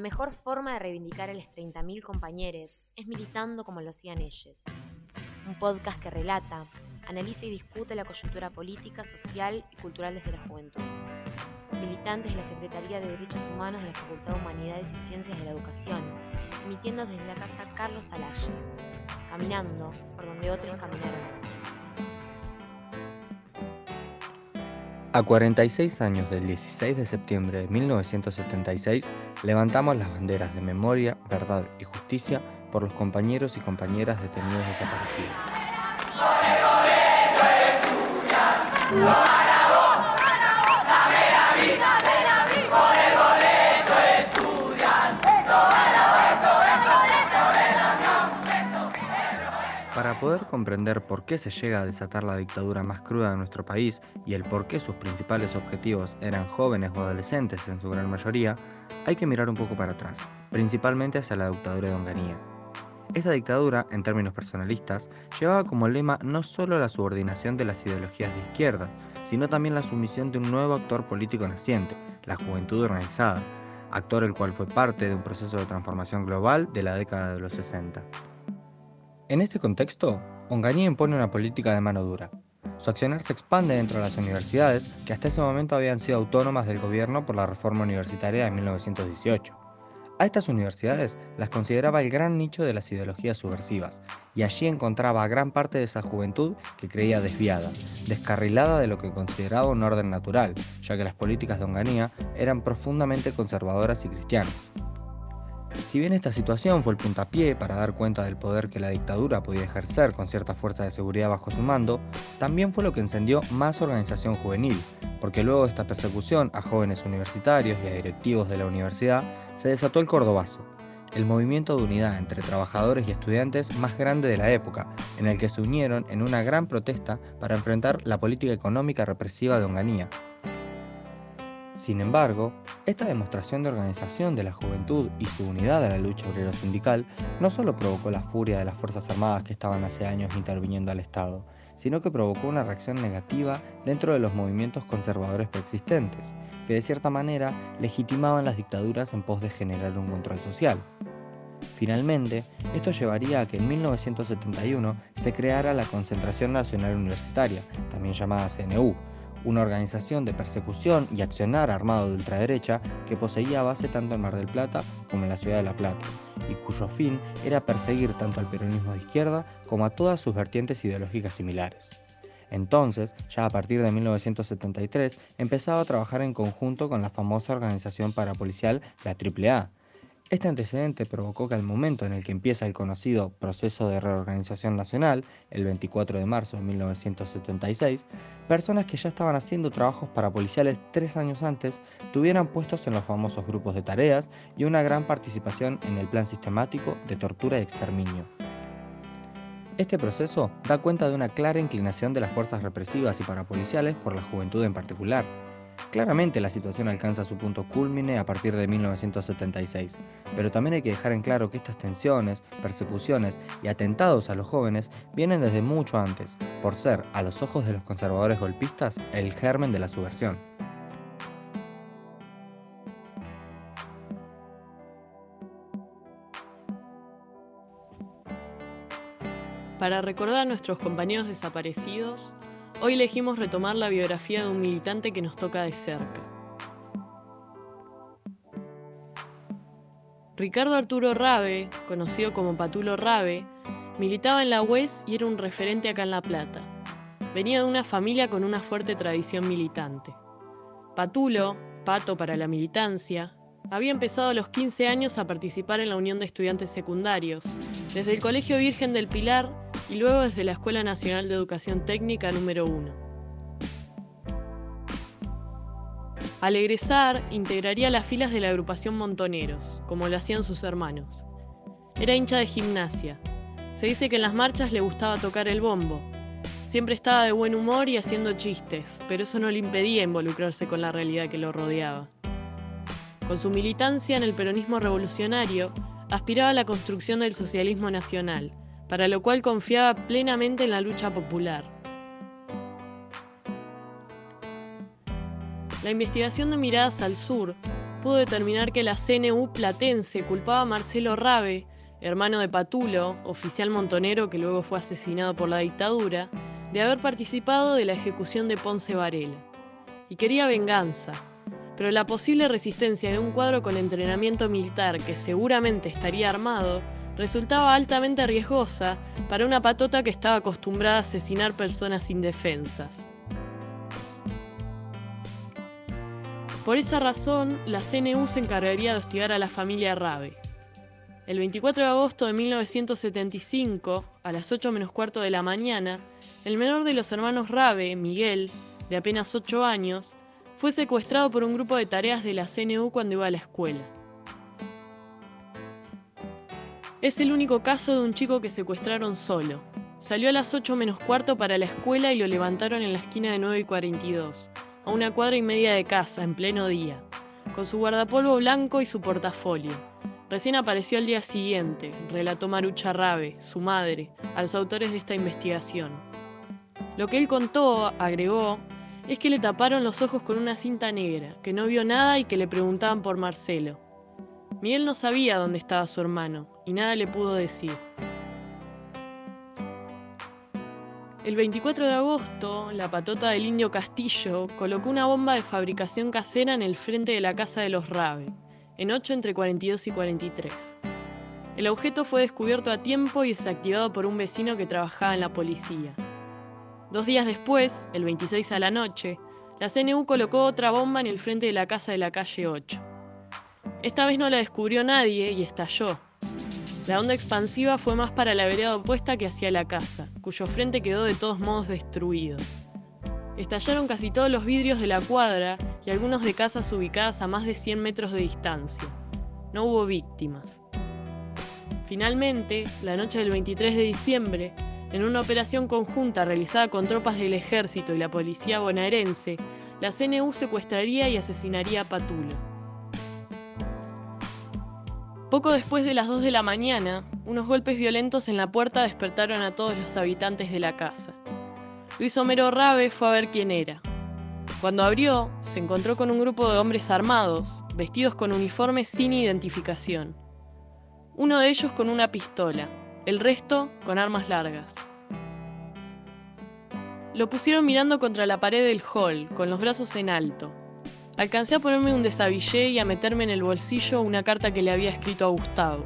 La mejor forma de reivindicar a los 30.000 compañeros es militando como lo hacían ellos. Un podcast que relata, analiza y discute la coyuntura política, social y cultural desde la juventud. Militantes de la Secretaría de Derechos Humanos de la Facultad de Humanidades y Ciencias de la Educación, emitiendo desde la casa Carlos Alaya, caminando por donde otros caminaron antes. A 46 años del 16 de septiembre de 1976, levantamos las banderas de memoria, verdad y justicia por los compañeros y compañeras detenidos desaparecidos. Para poder comprender por qué se llega a desatar la dictadura más cruda de nuestro país y el por qué sus principales objetivos eran jóvenes o adolescentes en su gran mayoría, hay que mirar un poco para atrás, principalmente hacia la dictadura de Onganía. Esta dictadura, en términos personalistas, llevaba como lema no solo la subordinación de las ideologías de izquierda, sino también la sumisión de un nuevo actor político naciente, la juventud organizada, actor el cual fue parte de un proceso de transformación global de la década de los 60. En este contexto, Onganía impone una política de mano dura. Su accionar se expande dentro de las universidades, que hasta ese momento habían sido autónomas del gobierno por la reforma universitaria de 1918. A estas universidades las consideraba el gran nicho de las ideologías subversivas, y allí encontraba a gran parte de esa juventud que creía desviada, descarrilada de lo que consideraba un orden natural, ya que las políticas de Onganía eran profundamente conservadoras y cristianas. Si bien esta situación fue el puntapié para dar cuenta del poder que la dictadura podía ejercer con cierta fuerza de seguridad bajo su mando, también fue lo que encendió más organización juvenil, porque luego de esta persecución a jóvenes universitarios y a directivos de la universidad, se desató el Cordobazo, el movimiento de unidad entre trabajadores y estudiantes más grande de la época, en el que se unieron en una gran protesta para enfrentar la política económica represiva de Onganía, sin embargo, esta demostración de organización de la juventud y su unidad a la lucha obrero sindical no solo provocó la furia de las Fuerzas Armadas que estaban hace años interviniendo al Estado, sino que provocó una reacción negativa dentro de los movimientos conservadores preexistentes, que de cierta manera legitimaban las dictaduras en pos de generar un control social. Finalmente, esto llevaría a que en 1971 se creara la Concentración Nacional Universitaria, también llamada CNU, una organización de persecución y accionar armado de ultraderecha que poseía base tanto en Mar del Plata como en la ciudad de La Plata, y cuyo fin era perseguir tanto al peronismo de izquierda como a todas sus vertientes ideológicas similares. Entonces, ya a partir de 1973, empezaba a trabajar en conjunto con la famosa organización parapolicial, la AAA, este antecedente provocó que al momento en el que empieza el conocido proceso de reorganización nacional, el 24 de marzo de 1976, personas que ya estaban haciendo trabajos para policiales tres años antes tuvieran puestos en los famosos grupos de tareas y una gran participación en el plan sistemático de tortura y exterminio. Este proceso da cuenta de una clara inclinación de las fuerzas represivas y parapoliciales por la juventud en particular, Claramente la situación alcanza su punto culmine a partir de 1976, pero también hay que dejar en claro que estas tensiones, persecuciones y atentados a los jóvenes vienen desde mucho antes, por ser, a los ojos de los conservadores golpistas, el germen de la subversión. Para recordar a nuestros compañeros desaparecidos, Hoy elegimos retomar la biografía de un militante que nos toca de cerca. Ricardo Arturo Rabe, conocido como Patulo Rabe, militaba en la UES y era un referente acá en La Plata. Venía de una familia con una fuerte tradición militante. Patulo, pato para la militancia, había empezado a los 15 años a participar en la Unión de Estudiantes Secundarios, desde el Colegio Virgen del Pilar y luego desde la Escuela Nacional de Educación Técnica número 1. Al egresar, integraría las filas de la agrupación Montoneros, como lo hacían sus hermanos. Era hincha de gimnasia. Se dice que en las marchas le gustaba tocar el bombo. Siempre estaba de buen humor y haciendo chistes, pero eso no le impedía involucrarse con la realidad que lo rodeaba. Con su militancia en el peronismo revolucionario, aspiraba a la construcción del socialismo nacional, para lo cual confiaba plenamente en la lucha popular. La investigación de Miradas al Sur pudo determinar que la CNU platense culpaba a Marcelo Rabe, hermano de Patulo, oficial montonero que luego fue asesinado por la dictadura, de haber participado de la ejecución de Ponce Varela. Y quería venganza, pero la posible resistencia de un cuadro con entrenamiento militar que seguramente estaría armado resultaba altamente riesgosa para una patota que estaba acostumbrada a asesinar personas indefensas. Por esa razón, la CNU se encargaría de hostigar a la familia Rabe. El 24 de agosto de 1975, a las 8 menos cuarto de la mañana, el menor de los hermanos Rabe, Miguel, de apenas 8 años, fue secuestrado por un grupo de tareas de la CNU cuando iba a la escuela. Es el único caso de un chico que secuestraron solo. Salió a las 8 menos cuarto para la escuela y lo levantaron en la esquina de 9 y 42, a una cuadra y media de casa, en pleno día, con su guardapolvo blanco y su portafolio. Recién apareció al día siguiente, relató Marucha Rabe, su madre, a los autores de esta investigación. Lo que él contó, agregó, es que le taparon los ojos con una cinta negra, que no vio nada y que le preguntaban por Marcelo. Miguel no sabía dónde estaba su hermano y nada le pudo decir. El 24 de agosto, la patota del indio Castillo colocó una bomba de fabricación casera en el frente de la casa de los Rabe, en 8 entre 42 y 43. El objeto fue descubierto a tiempo y desactivado por un vecino que trabajaba en la policía. Dos días después, el 26 a la noche, la CNU colocó otra bomba en el frente de la casa de la calle 8. Esta vez no la descubrió nadie y estalló. La onda expansiva fue más para la vereda opuesta que hacia la casa, cuyo frente quedó de todos modos destruido. Estallaron casi todos los vidrios de la cuadra y algunos de casas ubicadas a más de 100 metros de distancia. No hubo víctimas. Finalmente, la noche del 23 de diciembre, en una operación conjunta realizada con tropas del ejército y la policía bonaerense, la CNU secuestraría y asesinaría a Patulo. Poco después de las 2 de la mañana, unos golpes violentos en la puerta despertaron a todos los habitantes de la casa. Luis Homero Rabe fue a ver quién era. Cuando abrió, se encontró con un grupo de hombres armados, vestidos con uniformes sin identificación. Uno de ellos con una pistola, el resto con armas largas. Lo pusieron mirando contra la pared del hall, con los brazos en alto. Alcancé a ponerme un desabillé y a meterme en el bolsillo una carta que le había escrito a Gustavo.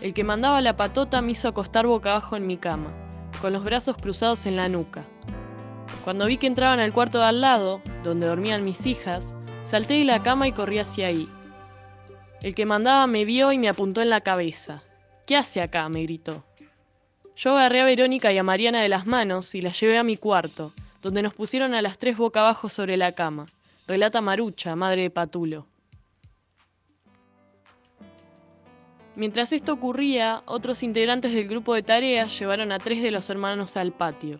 El que mandaba la patota me hizo acostar boca abajo en mi cama, con los brazos cruzados en la nuca. Cuando vi que entraban al cuarto de al lado, donde dormían mis hijas, salté de la cama y corrí hacia ahí. El que mandaba me vio y me apuntó en la cabeza. ¿Qué hace acá? me gritó. Yo agarré a Verónica y a Mariana de las manos y las llevé a mi cuarto, donde nos pusieron a las tres boca abajo sobre la cama relata Marucha, madre de Patulo. Mientras esto ocurría, otros integrantes del grupo de tareas llevaron a tres de los hermanos al patio.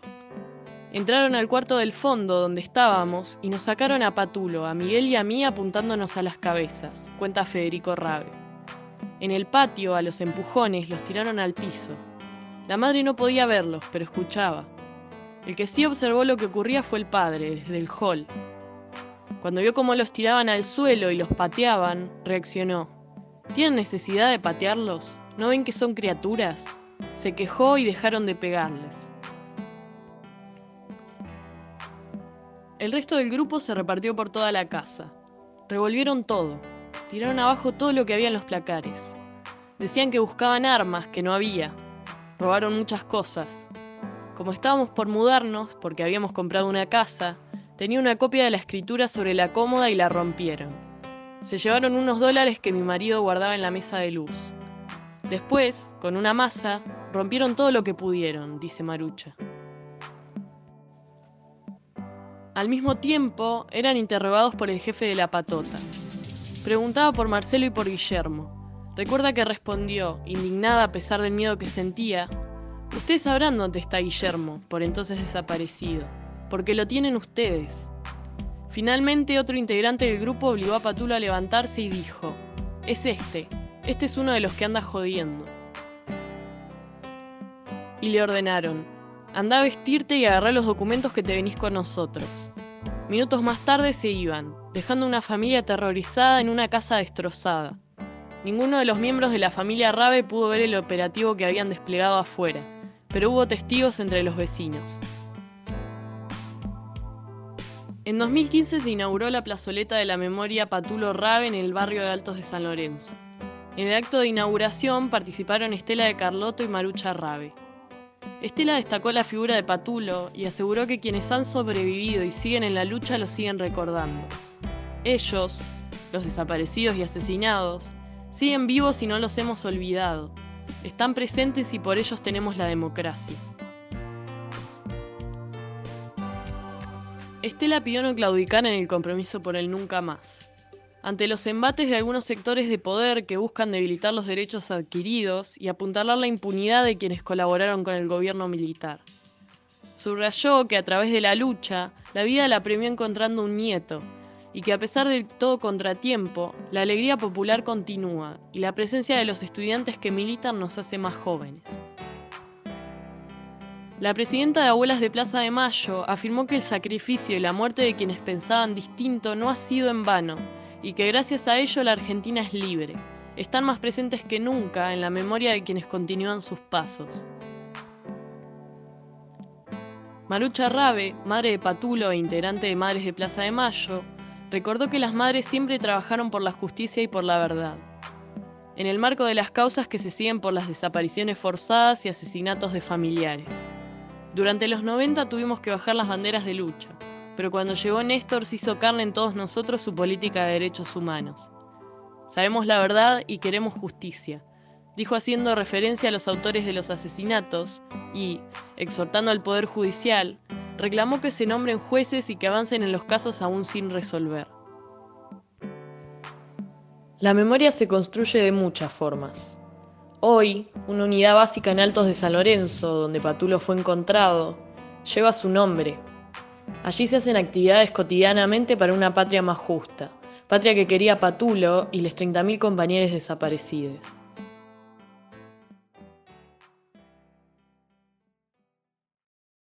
Entraron al cuarto del fondo donde estábamos y nos sacaron a Patulo, a Miguel y a mí apuntándonos a las cabezas, cuenta Federico Rabe. En el patio, a los empujones, los tiraron al piso. La madre no podía verlos, pero escuchaba. El que sí observó lo que ocurría fue el padre, desde el hall, cuando vio cómo los tiraban al suelo y los pateaban, reaccionó. ¿Tienen necesidad de patearlos? ¿No ven que son criaturas? Se quejó y dejaron de pegarles. El resto del grupo se repartió por toda la casa. Revolvieron todo. Tiraron abajo todo lo que había en los placares. Decían que buscaban armas, que no había. Robaron muchas cosas. Como estábamos por mudarnos, porque habíamos comprado una casa, Tenía una copia de la escritura sobre la cómoda y la rompieron. Se llevaron unos dólares que mi marido guardaba en la mesa de luz. Después, con una masa, rompieron todo lo que pudieron, dice Marucha. Al mismo tiempo, eran interrogados por el jefe de la patota. Preguntaba por Marcelo y por Guillermo. Recuerda que respondió, indignada a pesar del miedo que sentía, Ustedes sabrán dónde está Guillermo, por entonces desaparecido porque lo tienen ustedes. Finalmente otro integrante del grupo obligó a Patulo a levantarse y dijo, es este, este es uno de los que anda jodiendo. Y le ordenaron, anda a vestirte y agarrar los documentos que te venís con nosotros. Minutos más tarde se iban, dejando una familia aterrorizada en una casa destrozada. Ninguno de los miembros de la familia Rabe pudo ver el operativo que habían desplegado afuera, pero hubo testigos entre los vecinos. En 2015 se inauguró la plazoleta de la memoria Patulo Rabe en el barrio de Altos de San Lorenzo. En el acto de inauguración participaron Estela de Carlotto y Marucha Rabe. Estela destacó la figura de Patulo y aseguró que quienes han sobrevivido y siguen en la lucha lo siguen recordando. Ellos, los desaparecidos y asesinados, siguen vivos y no los hemos olvidado. Están presentes y por ellos tenemos la democracia. Estela pidió no claudicar en el compromiso por el nunca más. Ante los embates de algunos sectores de poder que buscan debilitar los derechos adquiridos y apuntalar la impunidad de quienes colaboraron con el gobierno militar. Subrayó que a través de la lucha, la vida la premió encontrando un nieto, y que a pesar de todo contratiempo, la alegría popular continúa y la presencia de los estudiantes que militan nos hace más jóvenes. La presidenta de Abuelas de Plaza de Mayo afirmó que el sacrificio y la muerte de quienes pensaban distinto no ha sido en vano y que gracias a ello la Argentina es libre. Están más presentes que nunca en la memoria de quienes continúan sus pasos. Marucha Rabe, madre de Patulo e integrante de Madres de Plaza de Mayo, recordó que las madres siempre trabajaron por la justicia y por la verdad. En el marco de las causas que se siguen por las desapariciones forzadas y asesinatos de familiares. Durante los 90 tuvimos que bajar las banderas de lucha, pero cuando llegó Néstor se hizo carne en todos nosotros su política de derechos humanos. Sabemos la verdad y queremos justicia, dijo haciendo referencia a los autores de los asesinatos y, exhortando al Poder Judicial, reclamó que se nombren jueces y que avancen en los casos aún sin resolver. La memoria se construye de muchas formas. Hoy, una unidad básica en Altos de San Lorenzo, donde Patulo fue encontrado, lleva su nombre. Allí se hacen actividades cotidianamente para una patria más justa, patria que quería Patulo y los 30.000 compañeros desaparecidos.